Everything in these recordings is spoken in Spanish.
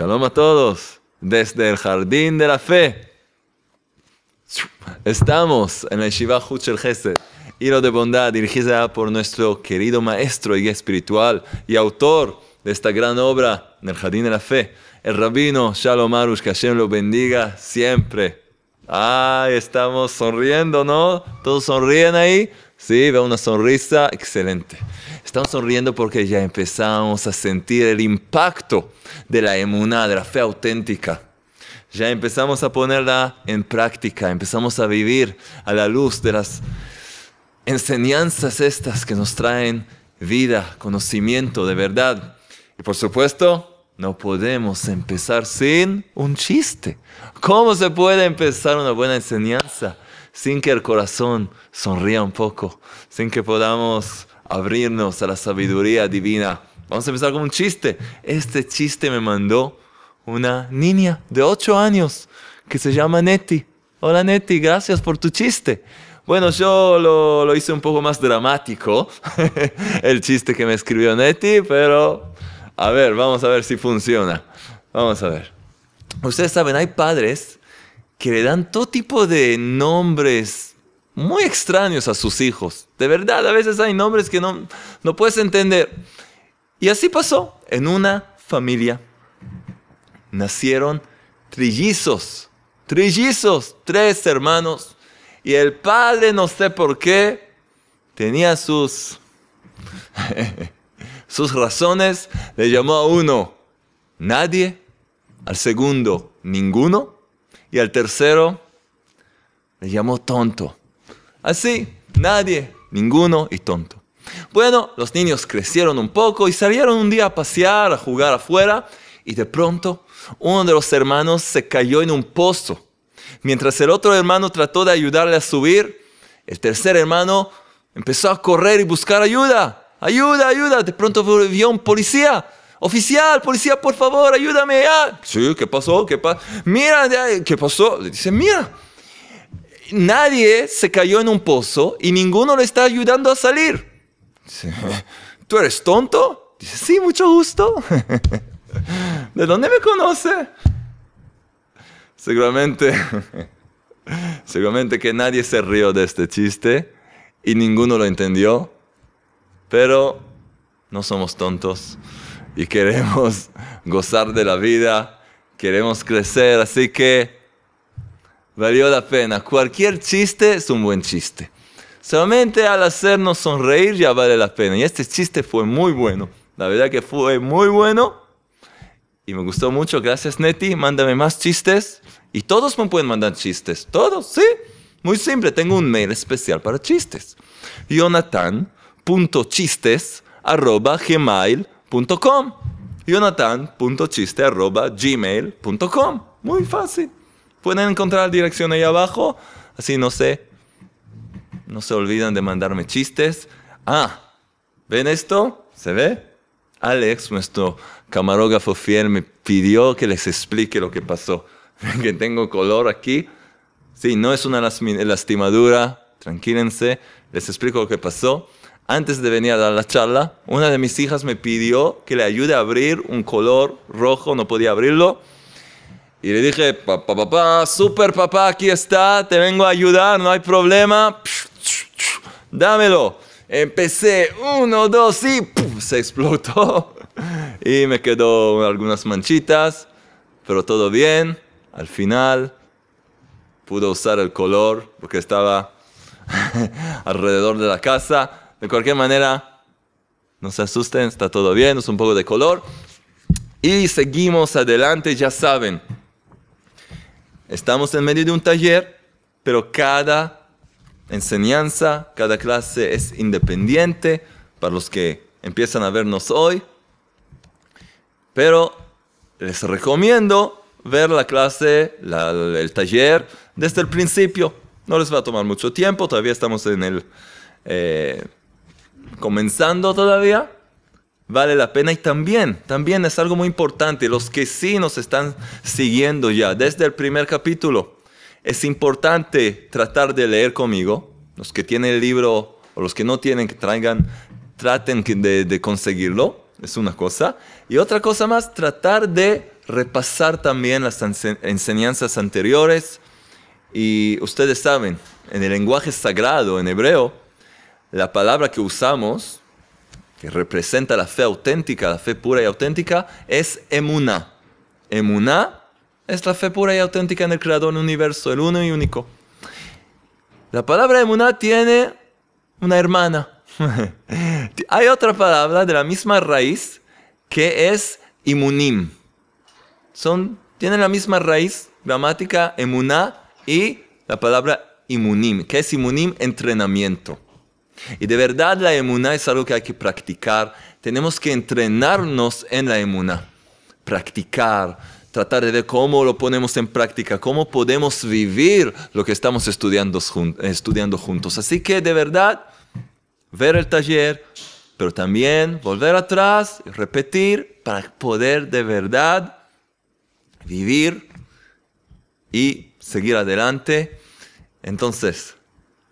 Shalom a todos desde el Jardín de la Fe. Estamos en la Yeshiva Huchel Gesed, hilo de bondad dirigida por nuestro querido maestro y espiritual y autor de esta gran obra en el Jardín de la Fe, el rabino Shalom Arush, que Hashem lo bendiga siempre. Ay, estamos sonriendo, ¿no? ¿Todos sonríen ahí? Sí, veo una sonrisa excelente. Estamos sonriendo porque ya empezamos a sentir el impacto de la emuná, de la fe auténtica. Ya empezamos a ponerla en práctica, empezamos a vivir a la luz de las enseñanzas estas que nos traen vida, conocimiento de verdad. Y por supuesto, no podemos empezar sin un chiste. ¿Cómo se puede empezar una buena enseñanza sin que el corazón sonría un poco, sin que podamos abrirnos a la sabiduría divina. Vamos a empezar con un chiste. Este chiste me mandó una niña de 8 años que se llama Neti. Hola Neti, gracias por tu chiste. Bueno, yo lo, lo hice un poco más dramático, el chiste que me escribió Neti, pero a ver, vamos a ver si funciona. Vamos a ver. Ustedes saben, hay padres que le dan todo tipo de nombres muy extraños a sus hijos. De verdad, a veces hay nombres que no, no puedes entender. Y así pasó. En una familia nacieron trillizos, trillizos, tres hermanos. Y el padre, no sé por qué, tenía sus, sus razones. Le llamó a uno nadie, al segundo ninguno y al tercero le llamó tonto. Así, nadie, ninguno y tonto. Bueno, los niños crecieron un poco y salieron un día a pasear, a jugar afuera, y de pronto uno de los hermanos se cayó en un pozo. Mientras el otro hermano trató de ayudarle a subir, el tercer hermano empezó a correr y buscar ayuda. Ayuda, ayuda. De pronto vio un policía. Oficial, policía, por favor, ayúdame. Sí, ¿qué pasó? ¿Qué pasó? Mira, ¿qué pasó? Dice, mira, nadie se cayó en un pozo y ninguno le está ayudando a salir. ¿Tú eres tonto? Dice, sí, mucho gusto. ¿De dónde me conoce? Seguramente, seguramente que nadie se rió de este chiste y ninguno lo entendió, pero no somos tontos y queremos gozar de la vida, queremos crecer, así que valió la pena. Cualquier chiste es un buen chiste. Solamente al hacernos sonreír ya vale la pena. Y este chiste fue muy bueno. La verdad que fue muy bueno. Y me gustó mucho. Gracias, Neti. Mándame más chistes. Y todos me pueden mandar chistes. Todos, sí. Muy simple. Tengo un mail especial para chistes. jonathan.chistes.gmail.com jonathan.chiste.gmail.com Muy fácil. Pueden encontrar la dirección ahí abajo, así no sé. No se olvidan de mandarme chistes. Ah, ¿ven esto? ¿Se ve? Alex, nuestro camarógrafo fiel, me pidió que les explique lo que pasó. que tengo color aquí. Sí, no es una lastimadura, tranquílense, les explico lo que pasó. Antes de venir a dar la charla, una de mis hijas me pidió que le ayude a abrir un color rojo, no podía abrirlo y le dije, papá, papá, super papá, aquí está, te vengo a ayudar, no hay problema. Dámelo. Empecé, uno, dos y se explotó. Y me quedó algunas manchitas, pero todo bien. Al final pude usar el color porque estaba alrededor de la casa. De cualquier manera, no se asusten, está todo bien, es un poco de color. Y seguimos adelante, ya saben, Estamos en medio de un taller, pero cada enseñanza, cada clase es independiente para los que empiezan a vernos hoy. Pero les recomiendo ver la clase, el taller desde el principio. No les va a tomar mucho tiempo, todavía estamos en el... Eh, comenzando todavía vale la pena y también, también es algo muy importante, los que sí nos están siguiendo ya desde el primer capítulo, es importante tratar de leer conmigo, los que tienen el libro o los que no tienen, que traigan, traten de, de conseguirlo, es una cosa, y otra cosa más, tratar de repasar también las enseñanzas anteriores. Y ustedes saben, en el lenguaje sagrado, en hebreo, la palabra que usamos, que representa la fe auténtica, la fe pura y auténtica, es emuná. Emuná es la fe pura y auténtica en el Creador del universo, el uno y único. La palabra emuná tiene una hermana. Hay otra palabra de la misma raíz que es imunim. Son, tienen la misma raíz gramática emuná y la palabra imunim. ¿Qué es imunim? Entrenamiento. Y de verdad la emuná es algo que hay que practicar. Tenemos que entrenarnos en la emuná. Practicar, tratar de ver cómo lo ponemos en práctica, cómo podemos vivir lo que estamos estudiando, estudiando juntos. Así que de verdad, ver el taller, pero también volver atrás repetir para poder de verdad vivir y seguir adelante. Entonces,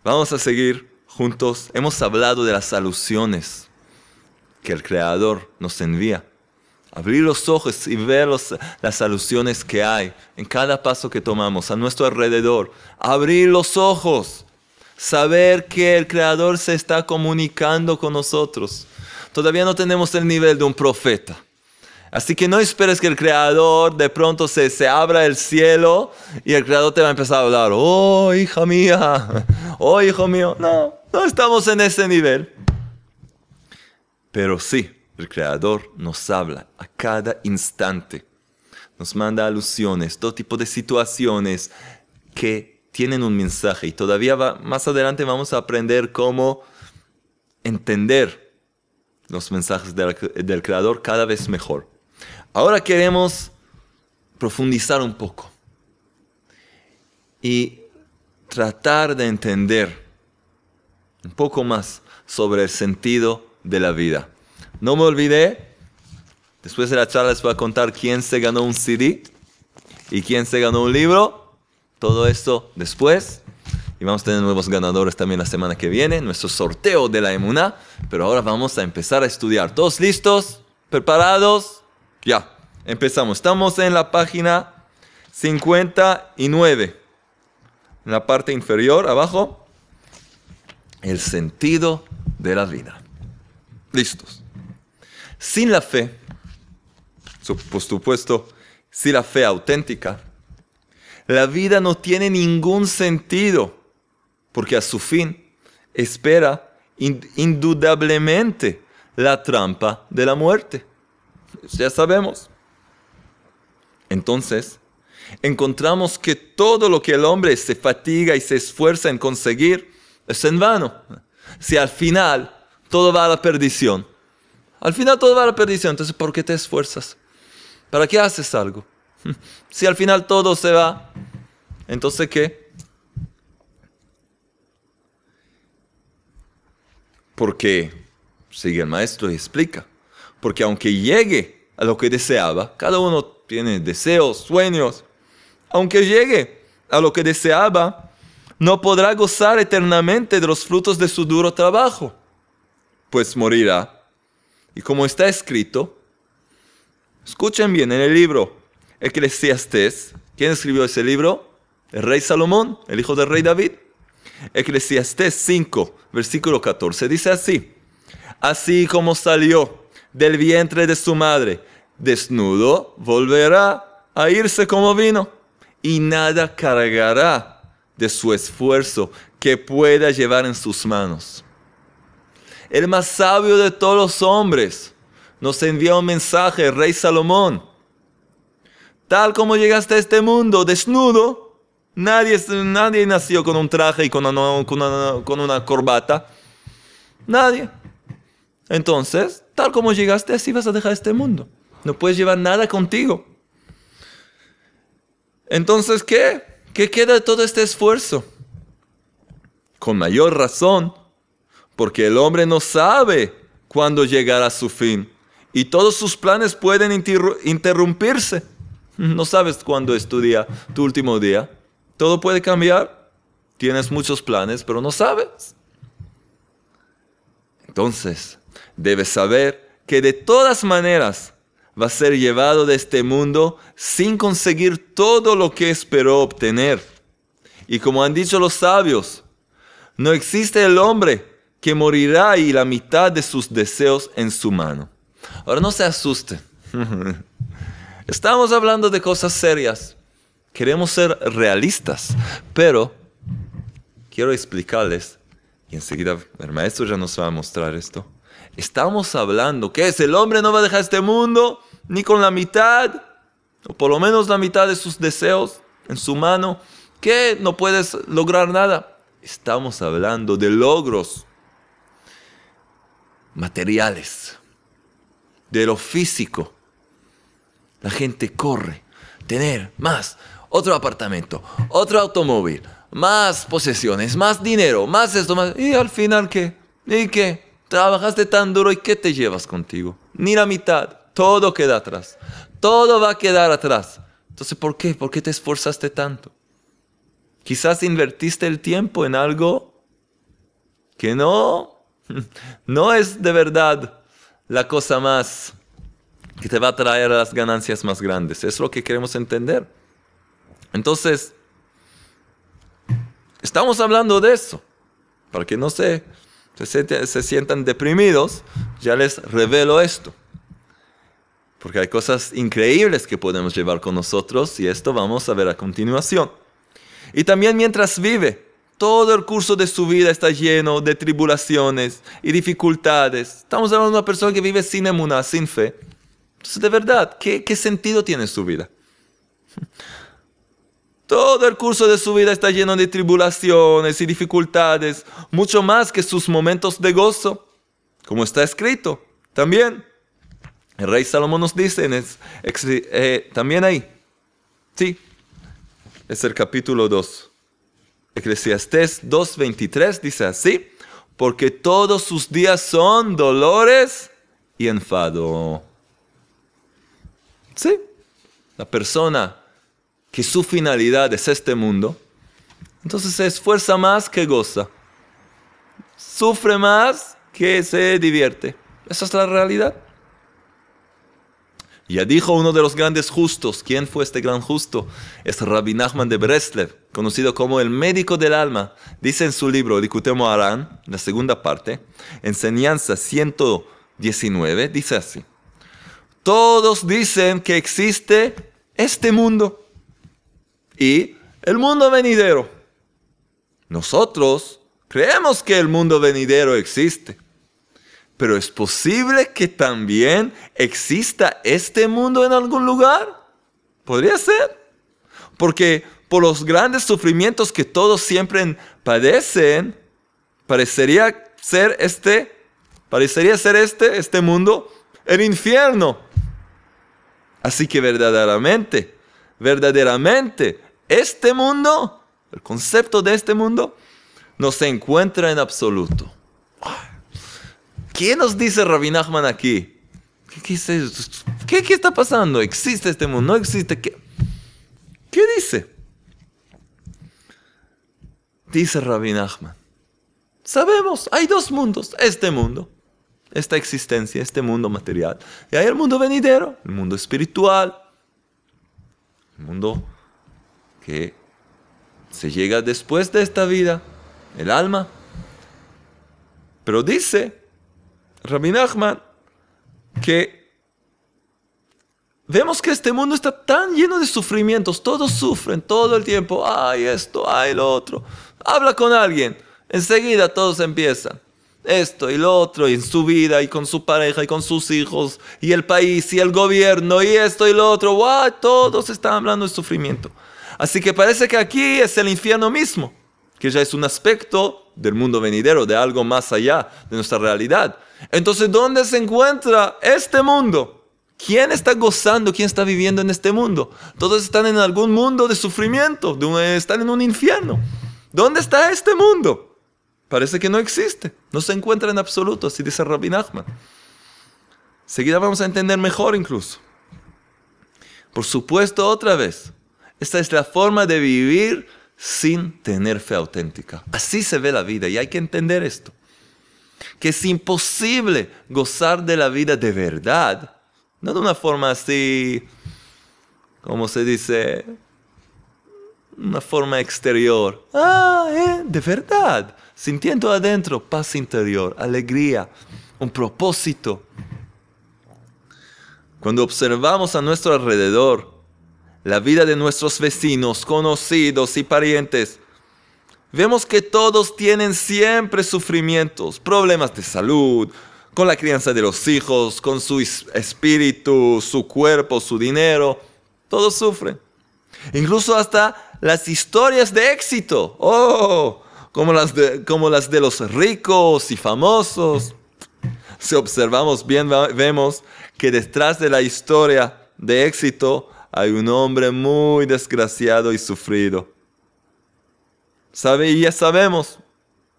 vamos a seguir juntos. Hemos hablado de las alusiones que el Creador nos envía. Abrir los ojos y ver las alusiones que hay en cada paso que tomamos a nuestro alrededor. Abrir los ojos. Saber que el Creador se está comunicando con nosotros. Todavía no tenemos el nivel de un profeta Así que no esperes que el creador de pronto se, se abra el cielo y el creador te va a empezar a hablar, oh hija mía, oh hijo mío. No, no estamos en ese nivel. Pero sí, el creador nos habla a cada instante. Nos manda alusiones, todo tipo de situaciones que tienen un mensaje. Y todavía más adelante vamos a aprender cómo entender los mensajes del creador cada vez mejor. Ahora queremos profundizar un poco y tratar de entender un poco más sobre el sentido de la vida. No me olvidé, después de la charla les voy a contar quién se ganó un CD y quién se ganó un libro. Todo esto después. Y vamos a tener nuevos ganadores también la semana que viene, nuestro sorteo de la Emuna. Pero ahora vamos a empezar a estudiar. ¿Todos listos? ¿Preparados? Ya, empezamos. Estamos en la página 59. En la parte inferior, abajo, el sentido de la vida. Listos. Sin la fe, por supuesto, sin la fe auténtica, la vida no tiene ningún sentido, porque a su fin espera indudablemente la trampa de la muerte. Ya sabemos. Entonces, encontramos que todo lo que el hombre se fatiga y se esfuerza en conseguir es en vano. Si al final todo va a la perdición, al final todo va a la perdición, entonces ¿por qué te esfuerzas? ¿Para qué haces algo? Si al final todo se va, entonces ¿qué? Porque sigue el maestro y explica porque aunque llegue a lo que deseaba, cada uno tiene deseos, sueños, aunque llegue a lo que deseaba, no podrá gozar eternamente de los frutos de su duro trabajo, pues morirá. Y como está escrito, escuchen bien en el libro Eclesiastés, ¿quién escribió ese libro? El rey Salomón, el hijo del rey David. Eclesiastés 5, versículo 14, dice así, así como salió del vientre de su madre. Desnudo volverá a irse como vino y nada cargará de su esfuerzo que pueda llevar en sus manos. El más sabio de todos los hombres nos envía un mensaje, rey Salomón. Tal como llegaste a este mundo desnudo, nadie, nadie nació con un traje y con con una corbata. Nadie. Entonces, tal como llegaste, así vas a dejar este mundo. No puedes llevar nada contigo. Entonces, ¿qué? ¿Qué queda de todo este esfuerzo? Con mayor razón, porque el hombre no sabe cuándo llegará su fin y todos sus planes pueden interrumpirse. No sabes cuándo es tu día, tu último día. Todo puede cambiar. Tienes muchos planes, pero no sabes. Entonces, debes saber que de todas maneras va a ser llevado de este mundo sin conseguir todo lo que esperó obtener. Y como han dicho los sabios, no existe el hombre que morirá y la mitad de sus deseos en su mano. Ahora no se asusten. Estamos hablando de cosas serias. Queremos ser realistas, pero quiero explicarles, y enseguida el maestro ya nos va a mostrar esto. Estamos hablando que es el hombre no va a dejar este mundo ni con la mitad, o por lo menos la mitad de sus deseos en su mano, que no puedes lograr nada. Estamos hablando de logros materiales, de lo físico. La gente corre, tener más, otro apartamento, otro automóvil, más posesiones, más dinero, más esto, más... ¿Y al final qué? ¿Y qué? Trabajaste tan duro y ¿qué te llevas contigo? Ni la mitad. Todo queda atrás. Todo va a quedar atrás. Entonces, ¿por qué? ¿Por qué te esforzaste tanto? Quizás invertiste el tiempo en algo que no, no es de verdad la cosa más que te va a traer las ganancias más grandes. Es lo que queremos entender. Entonces, estamos hablando de eso. Para que no se, se, se sientan deprimidos, ya les revelo esto. Porque hay cosas increíbles que podemos llevar con nosotros y esto vamos a ver a continuación. Y también mientras vive, todo el curso de su vida está lleno de tribulaciones y dificultades. Estamos hablando de una persona que vive sin emuná, sin fe. Entonces, de verdad, ¿qué, ¿qué sentido tiene su vida? Todo el curso de su vida está lleno de tribulaciones y dificultades, mucho más que sus momentos de gozo, como está escrito también. El rey Salomón nos dice eh, también ahí, sí, es el capítulo 2. Eclesiastés 2.23 dice así, porque todos sus días son dolores y enfado. Sí, la persona que su finalidad es este mundo, entonces se esfuerza más que goza, sufre más que se divierte. Esa es la realidad. Ya dijo uno de los grandes justos, ¿quién fue este gran justo? Es Rabbi Nachman de Breslev, conocido como el médico del alma. Dice en su libro Likutemo Aran, la segunda parte, enseñanza 119, dice así. Todos dicen que existe este mundo y el mundo venidero. Nosotros creemos que el mundo venidero existe pero es posible que también exista este mundo en algún lugar. Podría ser. Porque por los grandes sufrimientos que todos siempre padecen, parecería ser este, parecería ser este, este mundo, el infierno. Así que verdaderamente, verdaderamente, este mundo, el concepto de este mundo, no se encuentra en absoluto. ¿Qué nos dice Rabbi Nachman aquí? ¿Qué, ¿Qué, está pasando? ¿Existe este mundo? ¿No existe? ¿Qué, qué dice? Dice Rabbi Nachman. Sabemos, hay dos mundos. Este mundo, esta existencia, este mundo material. Y hay el mundo venidero, el mundo espiritual. El mundo que se llega después de esta vida, el alma. Pero dice Rabbi Nachman, que vemos que este mundo está tan lleno de sufrimientos, todos sufren todo el tiempo, ay esto, ay lo otro. Habla con alguien, enseguida todos empiezan. Esto y lo otro, y en su vida, y con su pareja, y con sus hijos, y el país, y el gobierno, y esto y lo otro. ¡Wow! Todos están hablando de sufrimiento. Así que parece que aquí es el infierno mismo, que ya es un aspecto del mundo venidero, de algo más allá de nuestra realidad. Entonces, ¿dónde se encuentra este mundo? ¿Quién está gozando? ¿Quién está viviendo en este mundo? Todos están en algún mundo de sufrimiento, están en un infierno. ¿Dónde está este mundo? Parece que no existe, no se encuentra en absoluto, así dice Rabbi Nachman. Seguida vamos a entender mejor incluso. Por supuesto, otra vez, esta es la forma de vivir sin tener fe auténtica. Así se ve la vida y hay que entender esto que es imposible gozar de la vida de verdad No de una forma así, como se dice, una forma exterior. Ah, ¿eh? De verdad. Sintiendo adentro paz interior, alegría, un propósito. Cuando observamos a nuestro alrededor la vida de nuestros vecinos, conocidos y parientes, vemos que todos tienen siempre sufrimientos, problemas de salud, con la crianza de los hijos, con su espíritu, su cuerpo, su dinero. Todos sufren. Incluso hasta las historias de éxito. Oh, como las de, como las de los ricos y famosos. Si observamos bien, vemos que detrás de la historia de éxito hay un hombre muy desgraciado y sufrido. ¿Sabe? Y ya sabemos.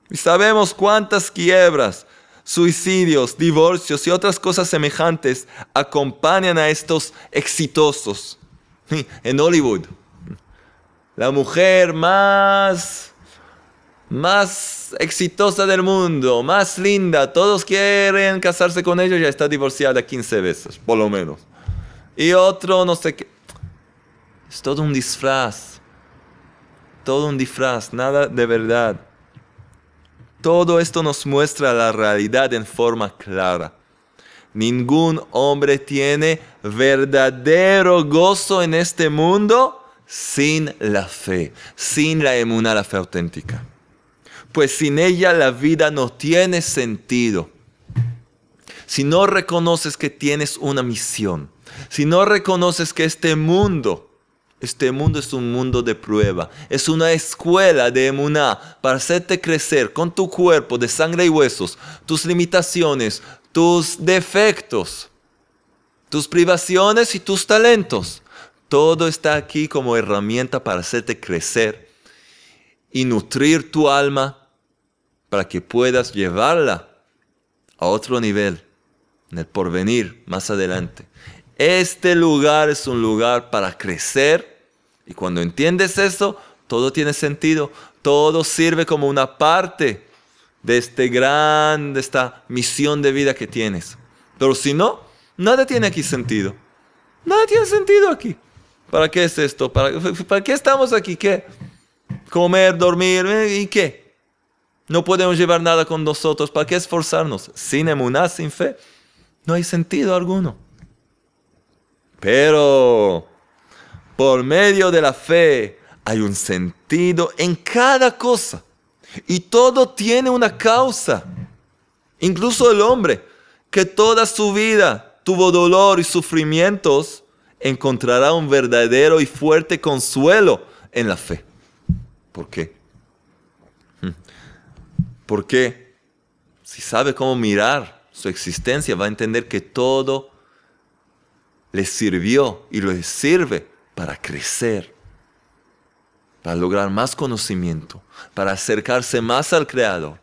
Y sabemos cuántas quiebras, suicidios, divorcios y otras cosas semejantes acompañan a estos exitosos. En Hollywood, la mujer más, más exitosa del mundo, más linda, todos quieren casarse con ella, ya está divorciada 15 veces, por lo menos. Y otro, no sé qué. Es todo un disfraz. Todo un disfraz, nada de verdad. Todo esto nos muestra la realidad en forma clara. Ningún hombre tiene verdadero gozo en este mundo sin la fe, sin la emuná, la fe auténtica. Pues sin ella la vida no tiene sentido. Si no reconoces que tienes una misión, si no reconoces que este mundo este mundo es un mundo de prueba. Es una escuela de emuná para hacerte crecer con tu cuerpo de sangre y huesos, tus limitaciones, tus defectos, tus privaciones y tus talentos. Todo está aquí como herramienta para hacerte crecer y nutrir tu alma para que puedas llevarla a otro nivel en el porvenir más adelante. Este lugar es un lugar para crecer y cuando entiendes eso, todo tiene sentido, todo sirve como una parte de este gran, de esta misión de vida que tienes. Pero si no, nada tiene aquí sentido. Nada tiene sentido aquí. ¿Para qué es esto? ¿Para, ¿para qué estamos aquí? ¿Qué? Comer, dormir, ¿eh? ¿y qué? No podemos llevar nada con nosotros. ¿Para qué esforzarnos? Sin emuná, sin fe, no hay sentido alguno. Pero por medio de la fe hay un sentido en cada cosa. Y todo tiene una causa. Incluso el hombre, que toda su vida tuvo dolor y sufrimientos, encontrará un verdadero y fuerte consuelo en la fe. ¿Por qué? Hmm. Porque si sabe cómo mirar su existencia, va a entender que todo le sirvió y le sirve para crecer, para lograr más conocimiento, para acercarse más al Creador.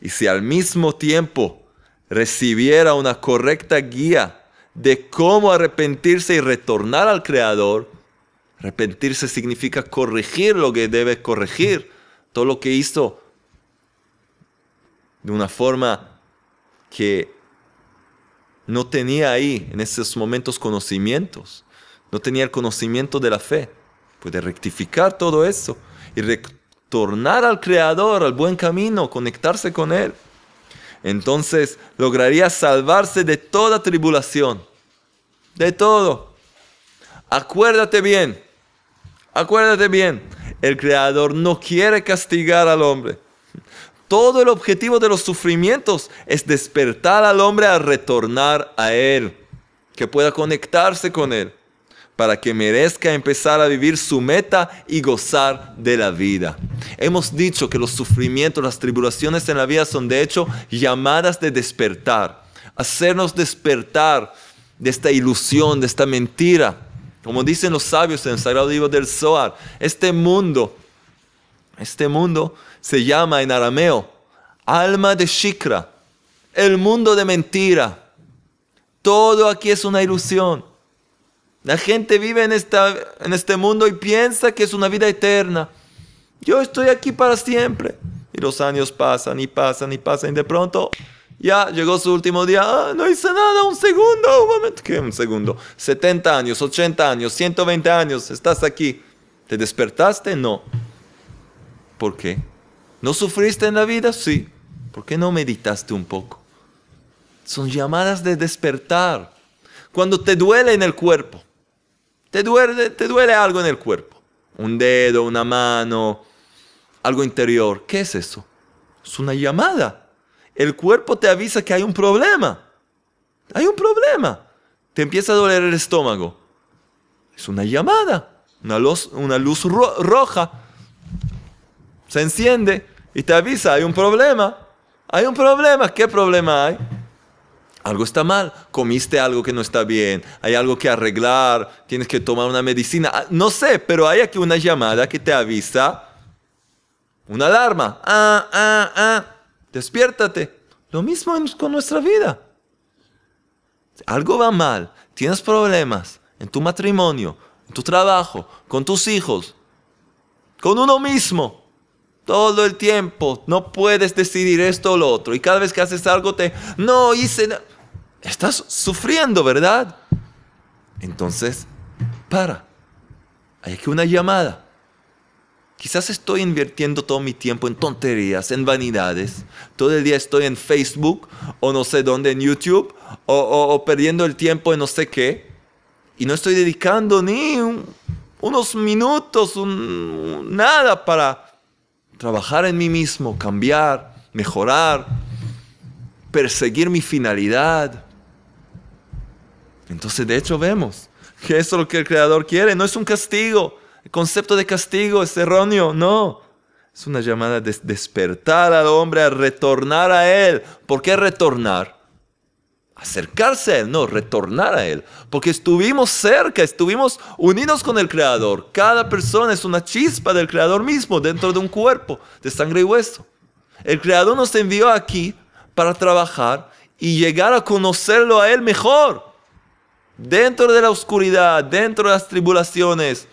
Y si al mismo tiempo recibiera una correcta guía de cómo arrepentirse y retornar al Creador, arrepentirse significa corregir lo que debe corregir, todo lo que hizo de una forma que no tenía ahí en esos momentos conocimientos, no tenía el conocimiento de la fe. Puede rectificar todo eso y retornar al Creador, al buen camino, conectarse con Él. Entonces lograría salvarse de toda tribulación, de todo. Acuérdate bien, acuérdate bien, el Creador no quiere castigar al hombre. Todo el objetivo de los sufrimientos es despertar al hombre a retornar a Él, que pueda conectarse con Él, para que merezca empezar a vivir su meta y gozar de la vida. Hemos dicho que los sufrimientos, las tribulaciones en la vida son de hecho llamadas de despertar, hacernos despertar de esta ilusión, de esta mentira. Como dicen los sabios en el Sagrado Libro del Zohar, este mundo, este mundo se llama en arameo alma de Shikra, el mundo de mentira. Todo aquí es una ilusión. La gente vive en, esta, en este mundo y piensa que es una vida eterna. Yo estoy aquí para siempre. Y los años pasan y pasan y pasan y de pronto Ya llegó su último día, ah, no hice nada, un segundo, un momento, ¿qué un segundo? 70 años, 80 años, 120 años, estás aquí. ¿Te despertaste? No. ¿Por qué? ¿No sufriste en la vida? Sí. ¿Por qué no meditaste un poco? Son llamadas de despertar. Cuando te duele en el cuerpo, te duele, te duele algo en el cuerpo, un dedo, una mano, algo interior. ¿Qué es eso? Es una llamada. El cuerpo te avisa que hay un problema. Hay un problema. Te empieza a doler el estómago. Es una llamada. Una luz, una luz roja. Se enciende y te avisa, hay un problema. Hay un problema. ¿Qué problema hay? Algo está mal, comiste algo que no está bien, hay algo que arreglar, tienes que tomar una medicina, ah, no sé, pero hay aquí una llamada que te avisa una alarma. Ah, ah, ah. Despiértate. Lo mismo con nuestra vida. Algo va mal. Tienes problemas en tu matrimonio, en tu trabajo, con tus hijos, con uno mismo. Todo el tiempo. No puedes decidir esto o lo otro. Y cada vez que haces algo te... No hice... Estás sufriendo, ¿verdad? Entonces, para. Hay aquí una llamada. Quizás estoy invirtiendo todo mi tiempo en tonterías, en vanidades. Todo el día estoy en Facebook o no sé dónde, en YouTube, o, perdiendo el tiempo en no sé qué. Y no estoy dedicando ni unos minutos, nada para trabajar en mí mismo, cambiar, mejorar, perseguir mi finalidad. Entonces, de hecho, vemos que eso es lo que el Creador quiere, no es un castigo el concepto de castigo es erróneo, no. Es una llamada de despertar al hombre a retornar a Él. ¿Por qué retornar? Acercarse a Él, no, retornar a Él. Porque estuvimos cerca, estuvimos unidos con el Creador. Cada persona es una chispa del Creador mismo dentro de un cuerpo de sangre y hueso. El Creador nos envió aquí para trabajar y llegar a conocerlo a Él mejor. Dentro de la oscuridad, dentro de las tribulaciones,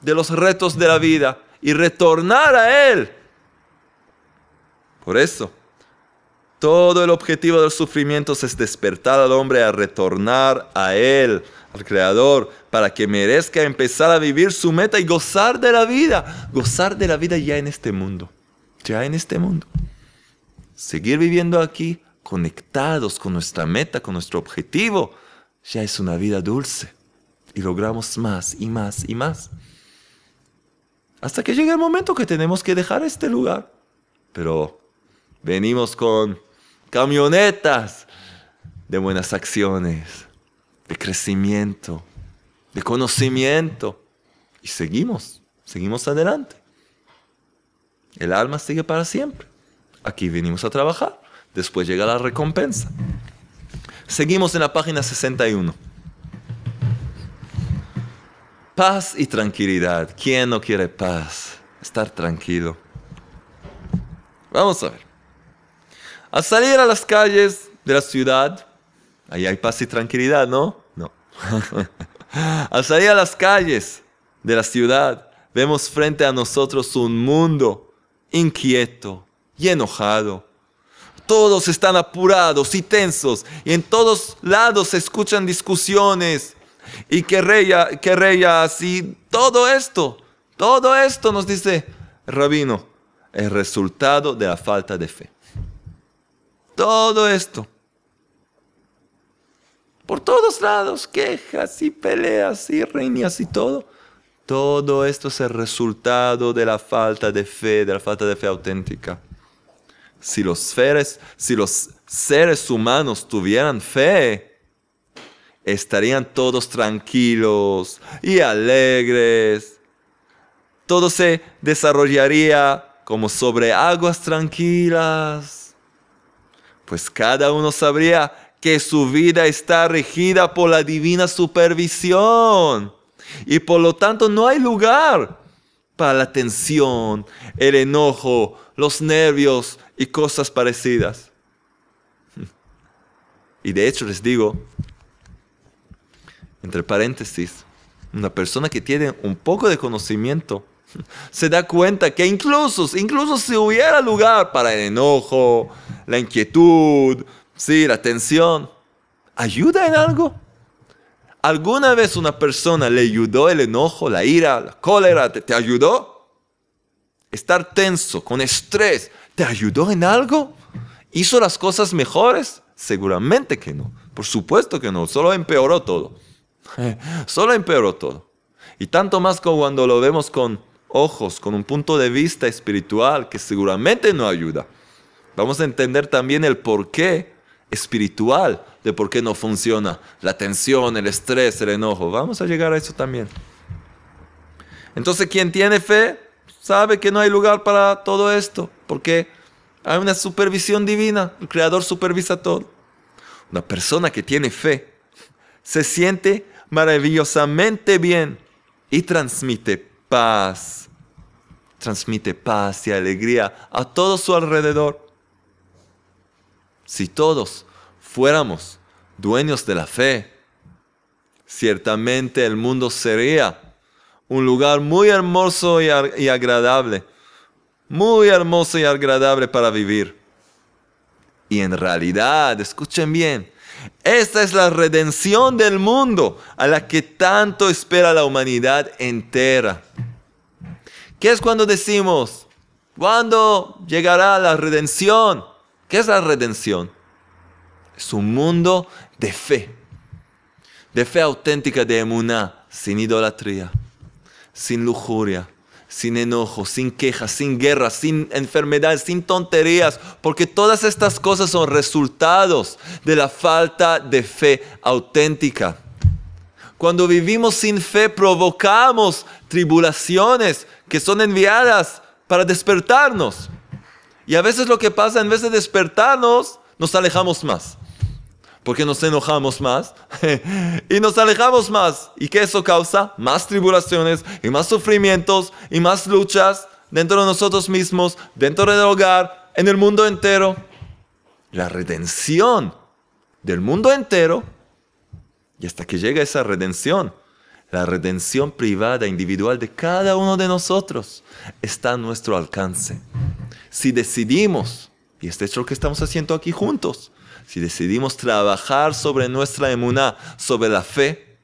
de los retos de la vida y retornar a Él. Por eso, todo el objetivo de los sufrimientos es despertar al hombre a retornar a Él, al Creador, para que merezca empezar a vivir su meta y gozar de la vida, gozar de la vida ya en este mundo, ya en este mundo. Seguir viviendo aquí conectados con nuestra meta, con nuestro objetivo, ya es una vida dulce y logramos más y más y más hasta que llegue el momento que tenemos que dejar este lugar. Pero venimos con camionetas de buenas acciones, de crecimiento, de conocimiento. Y seguimos, seguimos adelante. El alma sigue para siempre. Aquí venimos a trabajar. Después llega la recompensa. Seguimos en la página 61. Paz y tranquilidad. ¿Quién no quiere paz? Estar tranquilo. Vamos a ver. Al salir a las calles de la ciudad, ahí hay paz y tranquilidad, ¿no? No. Al salir a las calles de la ciudad, vemos frente a nosotros un mundo inquieto y enojado. Todos están apurados y tensos y en todos lados se escuchan discusiones y querría así. Todo esto, todo esto nos dice rabino, el resultado de la falta de fe. Todo esto. Por todos lados, quejas y peleas y riñas y todo. Todo esto es el resultado de la falta de fe, de la falta de fe auténtica. Si los seres, si los seres humanos tuvieran fe, estarían todos tranquilos y alegres. Todo se desarrollaría como sobre aguas tranquilas. Pues cada uno sabría que su vida está regida por la divina supervisión. Y por lo tanto no hay lugar para la tensión, el enojo, los nervios y cosas parecidas. Y de hecho les digo, entre paréntesis, una persona que tiene un poco de conocimiento se da cuenta que incluso, incluso si hubiera lugar para el enojo, la inquietud, Sí, la tensión. ¿Ayuda en algo? ¿Alguna vez una persona le ayudó el enojo, la ira, la cólera? ¿Te, te ayudó? Estar tenso, con estrés, ¿te ayudó en algo? ¿Hizo las cosas mejores? Seguramente que no. Por supuesto que no. Solo empeoró todo. Solo empeoró todo. Y tanto más como cuando lo vemos con ojos, con un punto de vista espiritual que seguramente no ayuda. Vamos a entender también el porqué espiritual de por qué no funciona la tensión, el estrés, el enojo. Vamos a llegar a eso también. Entonces, quien tiene fe sabe que no hay lugar para todo esto, porque hay una supervisión divina, el Creador supervisa todo. Una persona que tiene fe se siente maravillosamente bien y transmite paz, transmite paz y alegría a todo su alrededor. Si todos fuéramos dueños de la fe, ciertamente el mundo sería un lugar muy hermoso y, agradable, muy hermoso y agradable para vivir. Y en realidad, escuchen bien, esta es la redención del mundo a la que tanto espera la humanidad entera. ¿Qué es cuando decimos, ¿cuándo llegará la redención? ¿Qué es la redención? Es un mundo de fe, de fe auténtica de emuná, sin idolatría, sin lujuria, sin enojo, sin quejas, sin guerras, sin enfermedades, sin tonterías, porque todas estas cosas son resultados de la falta de fe auténtica. Cuando vivimos sin fe provocamos tribulaciones que son enviadas para despertarnos. Y a veces lo que pasa, en vez de despertarnos, nos alejamos más porque nos enojamos más y nos alejamos más. ¿Y qué eso causa? Más tribulaciones y más sufrimientos y más luchas dentro de nosotros mismos, dentro del hogar, en el mundo entero. La redención del mundo entero y hasta que llega esa redención, la redención privada, individual de cada uno de nosotros está a nuestro alcance. Si decidimos, y este es lo que estamos haciendo aquí juntos, si decidimos trabajar sobre nuestra emuná, sobre la fe,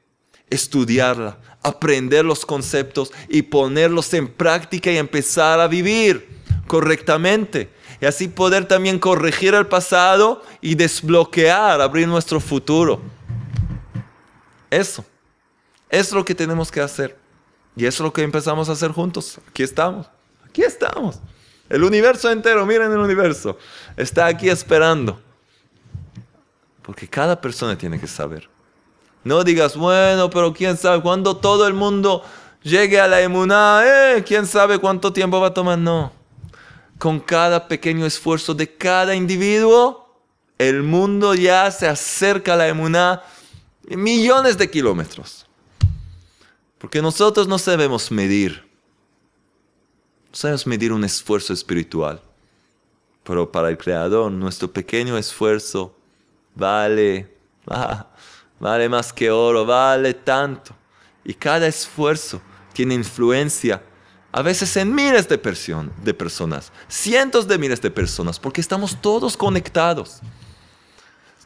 estudiarla, aprender los conceptos y ponerlos en práctica y empezar a vivir correctamente. Y así poder también corregir el pasado y desbloquear, abrir nuestro futuro. Eso. Es lo que tenemos que hacer. Y es lo que empezamos a hacer juntos. Aquí estamos. Aquí estamos. El universo entero, miren el universo. Está aquí esperando porque cada persona tiene que saber. No digas, bueno, pero quién sabe, cuando todo el mundo llegue a la emuná, eh, quién sabe cuánto tiempo va a tomar. No. Con cada pequeño esfuerzo de cada individuo, el mundo ya se acerca a la emuná millones de kilómetros. Porque nosotros no sabemos medir. No sabemos medir un esfuerzo espiritual. Pero para el Creador, nuestro pequeño esfuerzo vale, vale más que oro, vale tanto. Y cada esfuerzo tiene influencia, a veces en miles de, de personas, cientos de miles de personas, porque estamos todos conectados.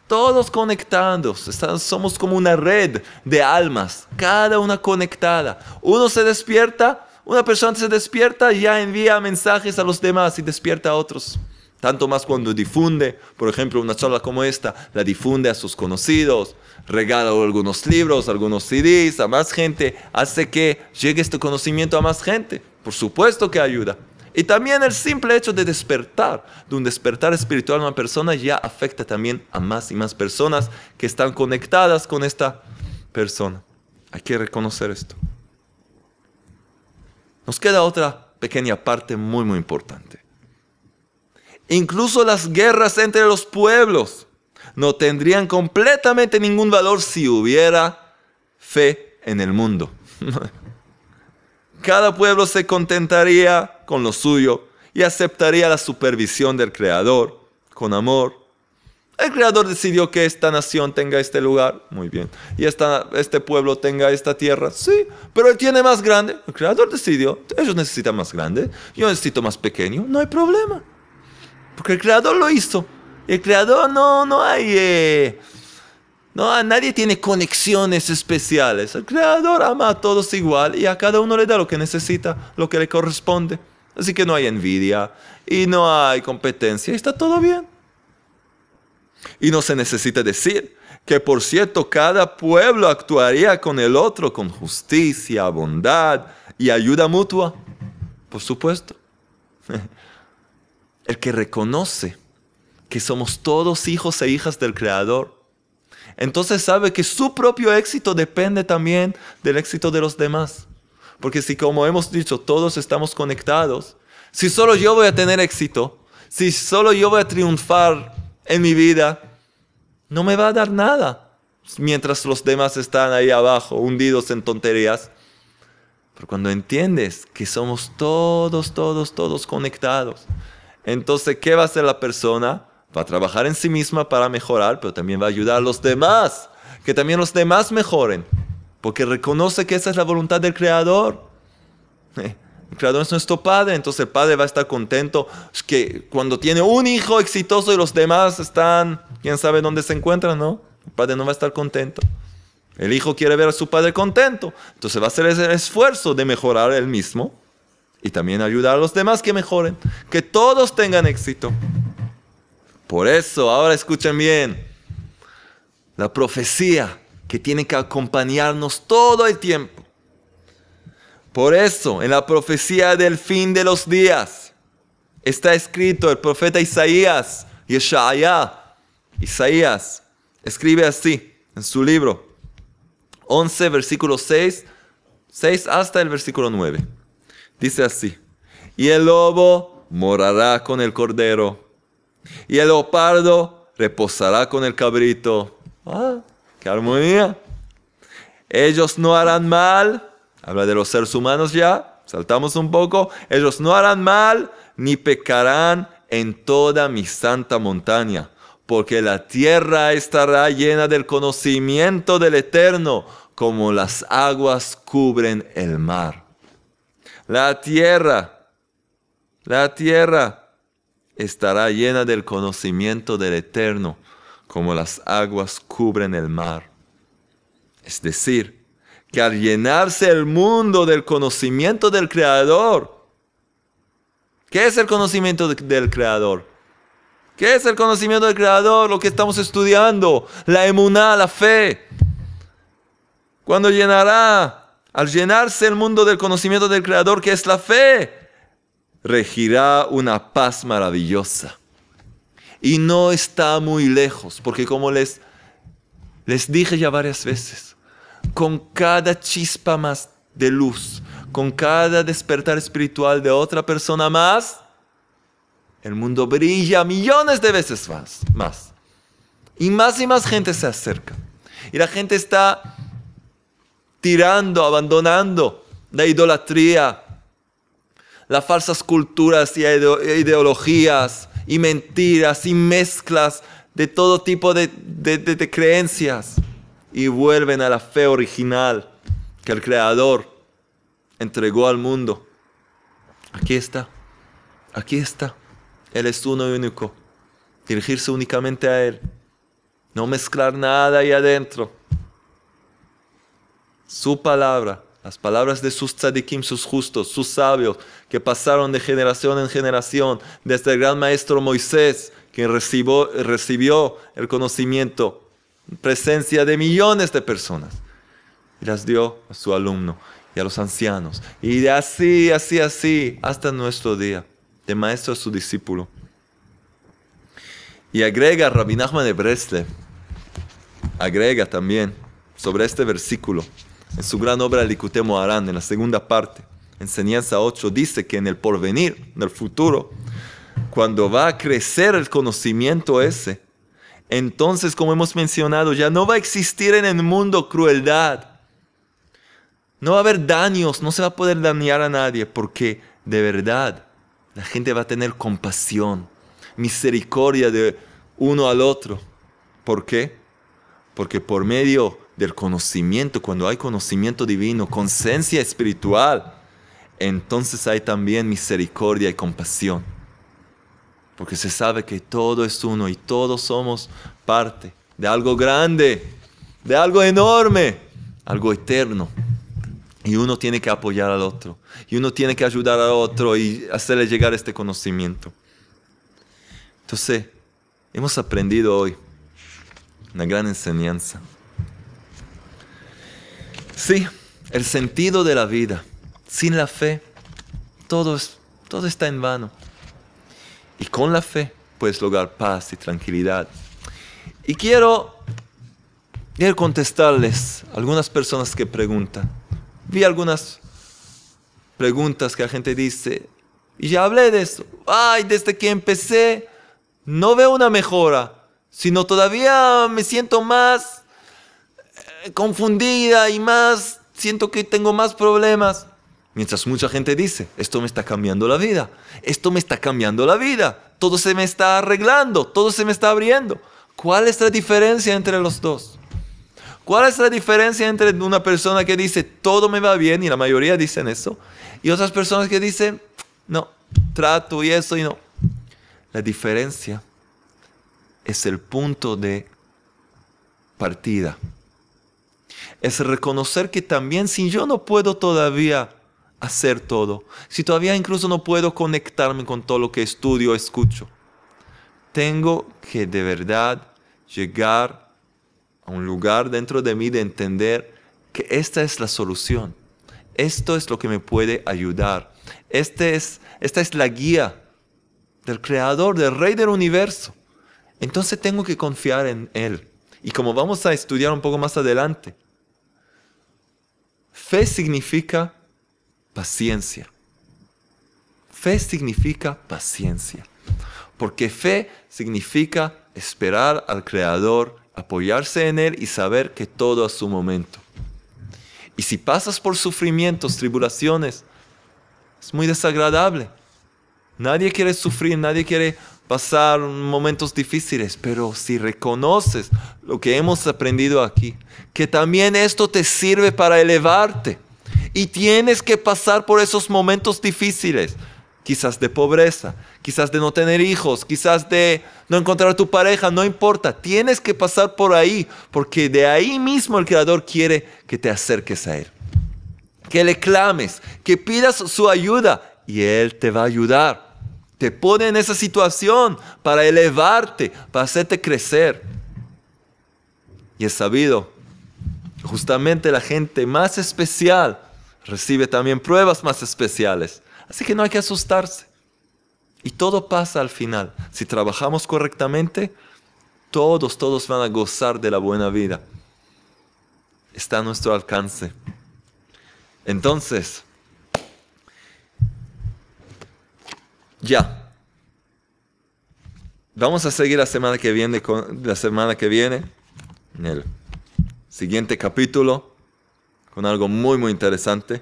Todos conectados, somos como una red de almas, cada una conectada. Uno se despierta, una persona se despierta y ya envía mensajes a los demás y despierta a otros. Tanto más cuando difunde, por ejemplo, una charla como esta, la difunde a sus conocidos, regala algunos libros, algunos CDs a más gente, hace que llegue este conocimiento a más gente. Por supuesto que ayuda. Y también el simple hecho de despertar, de un despertar espiritual a una persona, ya afecta también a más y más personas que están conectadas con esta persona. Hay que reconocer esto. Nos queda otra pequeña parte muy, muy importante. Incluso las guerras entre los pueblos no tendrían completamente ningún valor si hubiera fe en el mundo. Cada pueblo se contentaría con lo suyo y aceptaría la supervisión del Creador con amor. El Creador decidió que esta nación tenga este lugar, muy bien, y esta, este pueblo tenga esta tierra, sí, pero Él tiene más grande. El Creador decidió, ellos necesitan más grande, yo necesito más pequeño, no hay problema. Porque el Creador lo hizo. El creador no, no hay... Eh, no, nadie tiene conexiones especiales. El creador ama a todos igual y a cada uno le da lo que necesita, lo que le corresponde. Así que no hay envidia y no hay competencia. Está todo bien. Y no se necesita decir que, por cierto, cada pueblo actuaría con el otro con justicia, bondad y ayuda mutua. Por supuesto. El que reconoce que somos todos hijos e hijas del Creador, entonces sabe que su propio éxito depende también del éxito de los demás. Porque si como hemos dicho, todos estamos conectados, si solo yo voy a tener éxito, si solo yo voy a triunfar en mi vida, no me va a dar nada. Mientras los demás están ahí abajo, hundidos en tonterías. Pero cuando entiendes que somos todos, todos, todos conectados, entonces, ¿qué va a hacer la persona? Va a trabajar en sí misma para mejorar, pero también va a ayudar a los demás, que también los demás mejoren, porque reconoce que esa es la voluntad del Creador. El Creador es nuestro Padre, entonces el Padre va a estar contento que cuando tiene un hijo exitoso y los demás están, quién sabe dónde se encuentran, ¿no? El Padre no va a estar contento. El hijo quiere ver a su padre contento, entonces va a hacer ese esfuerzo de mejorar él mismo y también ayudar a los demás que mejoren, que todos tengan éxito. Por eso, ahora escuchen bien, la profecía que tiene que acompañarnos todo el tiempo. Por eso, en la profecía del fin de los días, está escrito el profeta Isaías, Yeshaya, Isaías, escribe así en su libro, 11, versículo 6, 6 hasta el versículo 9. Dice así, y el lobo morará con el cordero, y el leopardo reposará con el cabrito. ¡Ah! ¡Qué armonía! Ellos no harán mal, habla de los seres humanos ya, saltamos un poco, ellos no harán mal ni pecarán en toda mi santa montaña, porque la tierra estará llena del conocimiento del Eterno, como las aguas cubren el mar. La tierra, la tierra estará llena del conocimiento del Eterno, como las aguas cubren el mar. Es decir, que al llenarse el mundo del conocimiento del Creador, ¿qué es el conocimiento del Creador? ¿Qué es el conocimiento del Creador? Lo que estamos estudiando, la emuná, la fe. Cuando llenará al llenarse el mundo del conocimiento del Creador, que es la fe, regirá una paz maravillosa. Y no está muy lejos, porque como les, les dije ya varias veces, con cada chispa más de luz, con cada despertar espiritual de otra persona más, el mundo brilla millones de veces más, más. Y más y más gente se acerca. Y la gente está tirando, abandonando la idolatría, las falsas culturas y ideologías y mentiras y mezclas de todo tipo de, de creencias y vuelven a la fe original que el Creador entregó al mundo. Aquí está, aquí está. Él es uno y único. Dirigirse únicamente a Él. No mezclar nada ahí adentro su palabra, las palabras de sus tzadikim, sus justos, sus sabios, que pasaron de generación en generación, desde el gran maestro Moisés, quien recibió, recibió el conocimiento, presencia de millones de personas, y las dio a su alumno y a los ancianos, y de así, así, así, hasta nuestro día, de maestro a su discípulo. Y agrega Rabbi Nachman de Breslev, agrega también sobre este versículo, en su gran obra Likute Moharan, en la segunda parte, enseñanza 8, dice que en el porvenir, en el futuro, cuando va a crecer el conocimiento ese, entonces, como hemos mencionado, ya no va a existir en el mundo crueldad. No va a haber daños, no se va a poder dañar a nadie, porque de verdad la gente va a tener compasión, misericordia de uno al otro. ¿Por qué? Porque por medio del conocimiento, cuando hay conocimiento divino, conciencia espiritual, entonces hay también misericordia y compasión. porque se sabe que todo es uno y todos somos parte de algo grande, de algo enorme, algo eterno. Y uno tiene que apoyar al otro, y uno tiene que ayudar al otro y hacerle llegar este conocimiento. Entonces, hemos aprendido hoy una gran enseñanza. Sí, el sentido de la vida. Sin la fe, todo, es, todo está en vano. Y con la fe puedes lograr paz y tranquilidad. Y quiero, quiero contestarles algunas personas que preguntan. Vi algunas preguntas que la gente dice, y ya hablé de eso. Ay, desde que empecé, no veo una mejora, sino todavía me siento más confundida y más, siento que tengo más problemas. Mientras mucha gente dice, esto me está cambiando la vida, esto me está cambiando la vida, todo se me está arreglando, todo se me está abriendo. ¿Cuál es la diferencia entre los dos? ¿Cuál es la diferencia entre una persona que dice, todo me va bien, y la mayoría dicen eso, y otras personas que dicen, no, trato y eso y no? La diferencia es el punto de partida. Es reconocer que también si yo no puedo todavía hacer todo, si todavía incluso no puedo conectarme con todo lo que estudio escucho, tengo que de verdad llegar a un lugar dentro de mí de entender que esta es la solución. Esto es lo que me puede ayudar. Este es, esta es la guía del Creador, del Rey del universo. Entonces tengo que confiar en Él. Y como vamos a estudiar un poco más adelante, fe significa paciencia. Fe significa paciencia. Porque fe significa esperar al Creador, apoyarse en Él y saber que todo a su momento. Y si pasas por sufrimientos, tribulaciones, es muy desagradable. Nadie quiere sufrir, nadie quiere pasar momentos difíciles, pero si reconoces lo que hemos aprendido aquí, que también esto te sirve para elevarte, y tienes que pasar por esos momentos difíciles, quizás de pobreza, quizás de no tener hijos, quizás de no encontrar tu pareja, no importa, tienes que pasar por ahí, porque de ahí mismo el Creador quiere que te acerques a Él, que le clames, que pidas su ayuda y Él te va a ayudar. Te pone en esa situación para elevarte, para hacerte crecer. Y es sabido, justamente la gente más especial recibe también pruebas más especiales. Así que no hay que asustarse. Y todo pasa al final. Si trabajamos correctamente, todos, todos van a gozar de la buena vida. Está a nuestro alcance. Entonces, ya. Vamos a seguir la semana que viene, con, la semana que viene, en el siguiente capítulo con algo muy, muy interesante.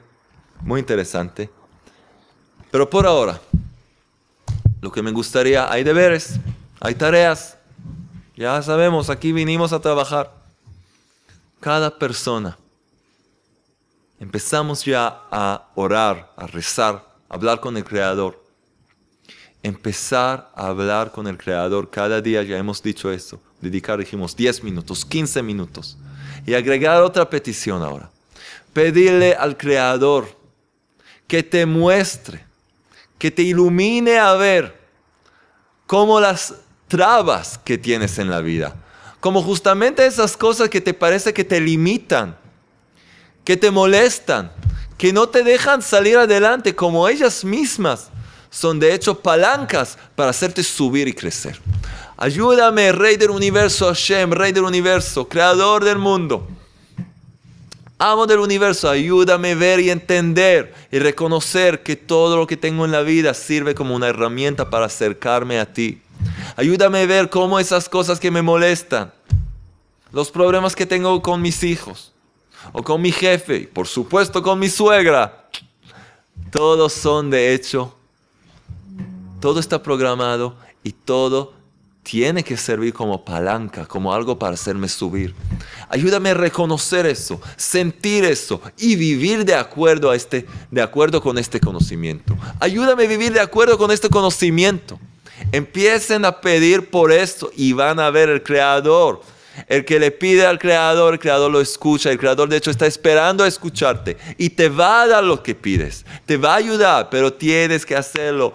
Muy interesante. Pero por ahora, lo que me gustaría, hay deberes, hay tareas. Ya sabemos, aquí vinimos a trabajar. Cada persona. Empezamos ya a orar, a rezar, a hablar con el Creador. Empezar a hablar con el Creador. Cada día ya hemos dicho eso. Dedicar, dijimos, 10 minutos, 15 minutos. Y agregar otra petición ahora pedirle al Creador que te muestre, que te ilumine a ver cómo las trabas que tienes en la vida, como justamente esas cosas que te parece que te limitan, que te molestan, que no te dejan salir adelante como ellas mismas son de hecho palancas para hacerte subir y crecer. Ayúdame, Rey del universo, Hashem, Rey del universo, Creador del mundo Amo del universo, ayúdame a ver y entender y reconocer que todo lo que tengo en la vida sirve como una herramienta para acercarme a ti. Ayúdame a ver cómo esas cosas que me molestan, los problemas que tengo con mis hijos, o con mi jefe, y por supuesto con mi suegra, todos son de hecho, todo está programado y todo tiene que servir como palanca, como algo para hacerme subir. Ayúdame a reconocer eso, sentir eso y vivir de acuerdo, a este, de acuerdo con este conocimiento. Ayúdame a vivir de acuerdo con este conocimiento. Empiecen a pedir por esto y van a ver el Creador. El que le pide al Creador, el Creador lo escucha. El Creador de hecho está esperando a escucharte y te va a dar lo que pides. Te va a ayudar, pero tienes que hacerlo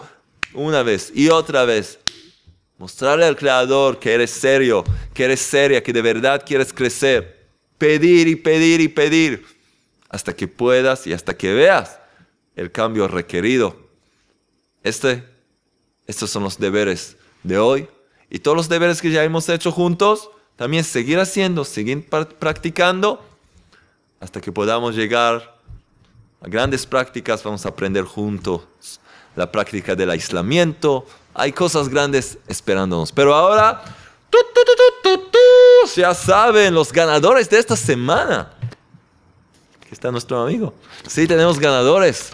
una vez y otra vez. Mostrarle al Creador que eres serio, que eres seria, que de verdad quieres crecer. Pedir y pedir y pedir hasta que puedas y hasta que veas el cambio requerido. Este, estos son los deberes de hoy y todos los deberes que ya hemos hecho juntos también seguir haciendo, seguir practicando hasta que podamos llegar a grandes prácticas. Vamos a aprender juntos la práctica del aislamiento. Hay cosas grandes esperándonos. Pero ahora, ya saben, los ganadores de esta semana. Aquí está nuestro amigo. Sí, tenemos ganadores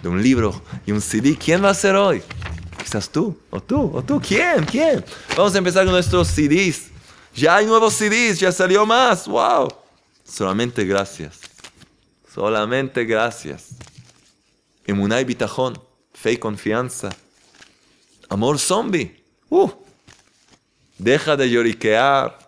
de un libro y un CD. ¿Quién va a ser hoy? Quizás tú, o tú, o tú. ¿Quién? ¿Quién? Vamos a empezar con nuestros CDs. Ya hay nuevos CDs, ya salió más. ¡Wow! Solamente gracias. Solamente gracias. Emunay Bitajón, fe y confianza. Amor zombie. Uh. Deja de lloriquear.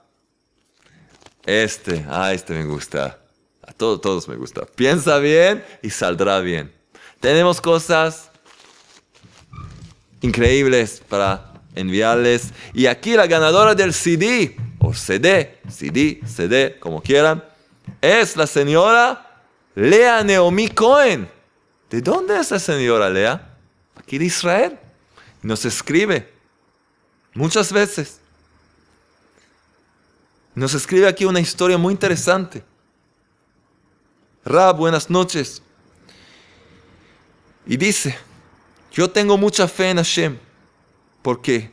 Este, ah, este me gusta. A todos, todos me gusta. Piensa bien y saldrá bien. Tenemos cosas increíbles para enviarles. Y aquí la ganadora del CD o CD, CD, CD, como quieran, es la señora Lea Neomi Cohen. ¿De dónde es la señora Lea? Aquí Israel. Nos escribe muchas veces. Nos escribe aquí una historia muy interesante. Ra, buenas noches. Y dice, yo tengo mucha fe en Hashem, porque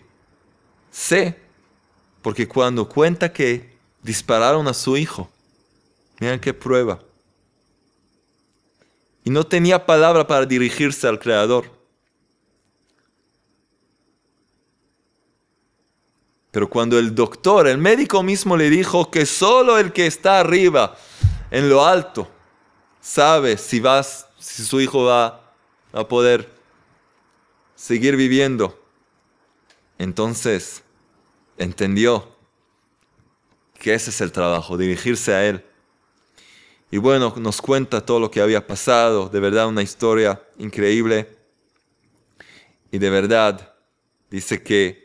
sé porque cuando cuenta que dispararon a su hijo, miren qué prueba. Y no tenía palabra para dirigirse al Creador. Pero cuando el doctor, el médico mismo le dijo que solo el que está arriba, en lo alto, sabe si, si su hijo va a poder seguir viviendo, entonces entendió que ese es el trabajo, dirigirse a Él. Y bueno, nos cuenta todo lo que había pasado, de verdad una historia increíble. Y de verdad dice que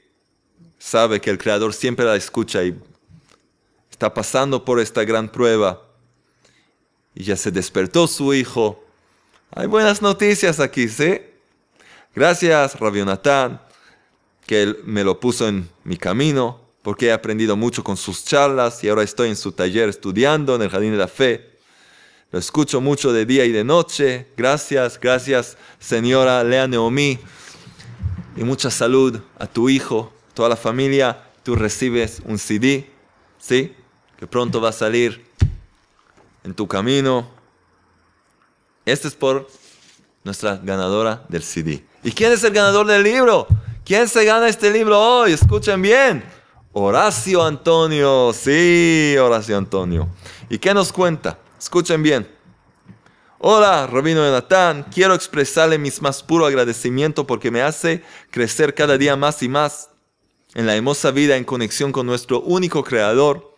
sabe que el Creador siempre la escucha y está pasando por esta gran prueba. Y ya se despertó su hijo. Hay buenas noticias aquí, ¿sí? Gracias, Rabbi Natán que Él me lo puso en mi camino, porque he aprendido mucho con sus charlas y ahora estoy en su taller estudiando en el Jardín de la Fe. Lo escucho mucho de día y de noche. Gracias, gracias, señora Lea Neomi. Y mucha salud a tu hijo, toda la familia. Tú recibes un CD, ¿sí? Que pronto va a salir en tu camino. Este es por nuestra ganadora del CD. ¿Y quién es el ganador del libro? ¿Quién se gana este libro hoy? Escuchen bien. Horacio Antonio. Sí, Horacio Antonio. ¿Y qué nos cuenta? Escuchen bien. Hola, Rabino de Natán. Quiero expresarle mis más puro agradecimiento porque me hace crecer cada día más y más en la hermosa vida en conexión con nuestro único Creador.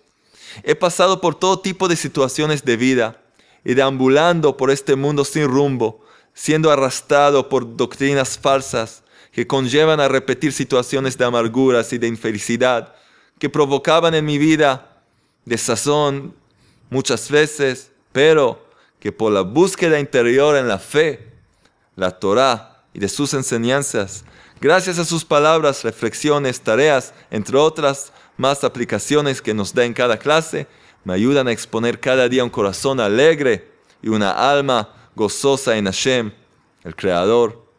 He pasado por todo tipo de situaciones de vida y deambulando por este mundo sin rumbo, siendo arrastrado por doctrinas falsas que conllevan a repetir situaciones de amarguras y de infelicidad, que provocaban en mi vida desazón muchas veces, pero que por la búsqueda interior en la fe, la Torah y de sus enseñanzas, gracias a sus palabras, reflexiones, tareas, entre otras más aplicaciones que nos da en cada clase, me ayudan a exponer cada día un corazón alegre y una alma gozosa en Hashem, el Creador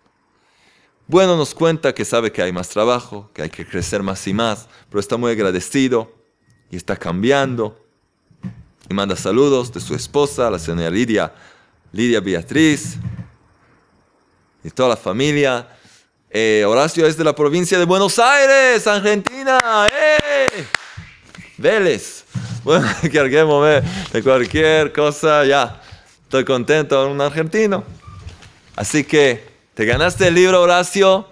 bueno, nos cuenta que sabe que hay más trabajo, que hay que crecer más y más, pero está muy agradecido y está cambiando. Y manda saludos de su esposa, la señora Lidia, Lidia Beatriz, y toda la familia. Eh, Horacio es de la provincia de Buenos Aires, Argentina. ¡Eh! Vélez. Bueno, momento, de cualquier cosa, ya. Estoy contento, un argentino. Así que te ganaste el libro, Horacio.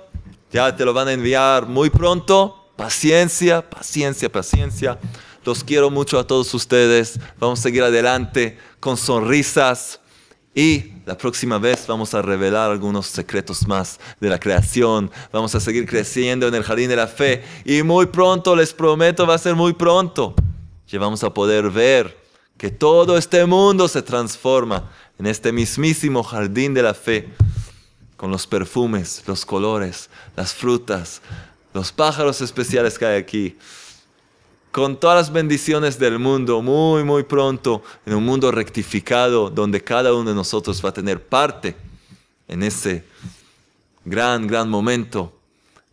Ya te lo van a enviar muy pronto. Paciencia, paciencia, paciencia. Los quiero mucho a todos ustedes. Vamos a seguir adelante con sonrisas. Y la próxima vez vamos a revelar algunos secretos más de la creación. Vamos a seguir creciendo en el jardín de la fe. Y muy pronto, les prometo, va a ser muy pronto. Ya vamos a poder ver que todo este mundo se transforma en este mismísimo jardín de la fe con los perfumes, los colores, las frutas, los pájaros especiales que hay aquí, con todas las bendiciones del mundo, muy, muy pronto, en un mundo rectificado, donde cada uno de nosotros va a tener parte en ese gran, gran momento.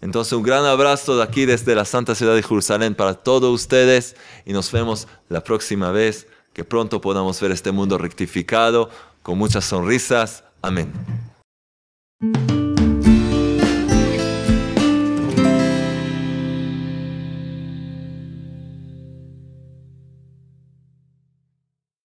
Entonces un gran abrazo de aquí desde la Santa Ciudad de Jerusalén para todos ustedes y nos vemos la próxima vez, que pronto podamos ver este mundo rectificado con muchas sonrisas. Amén.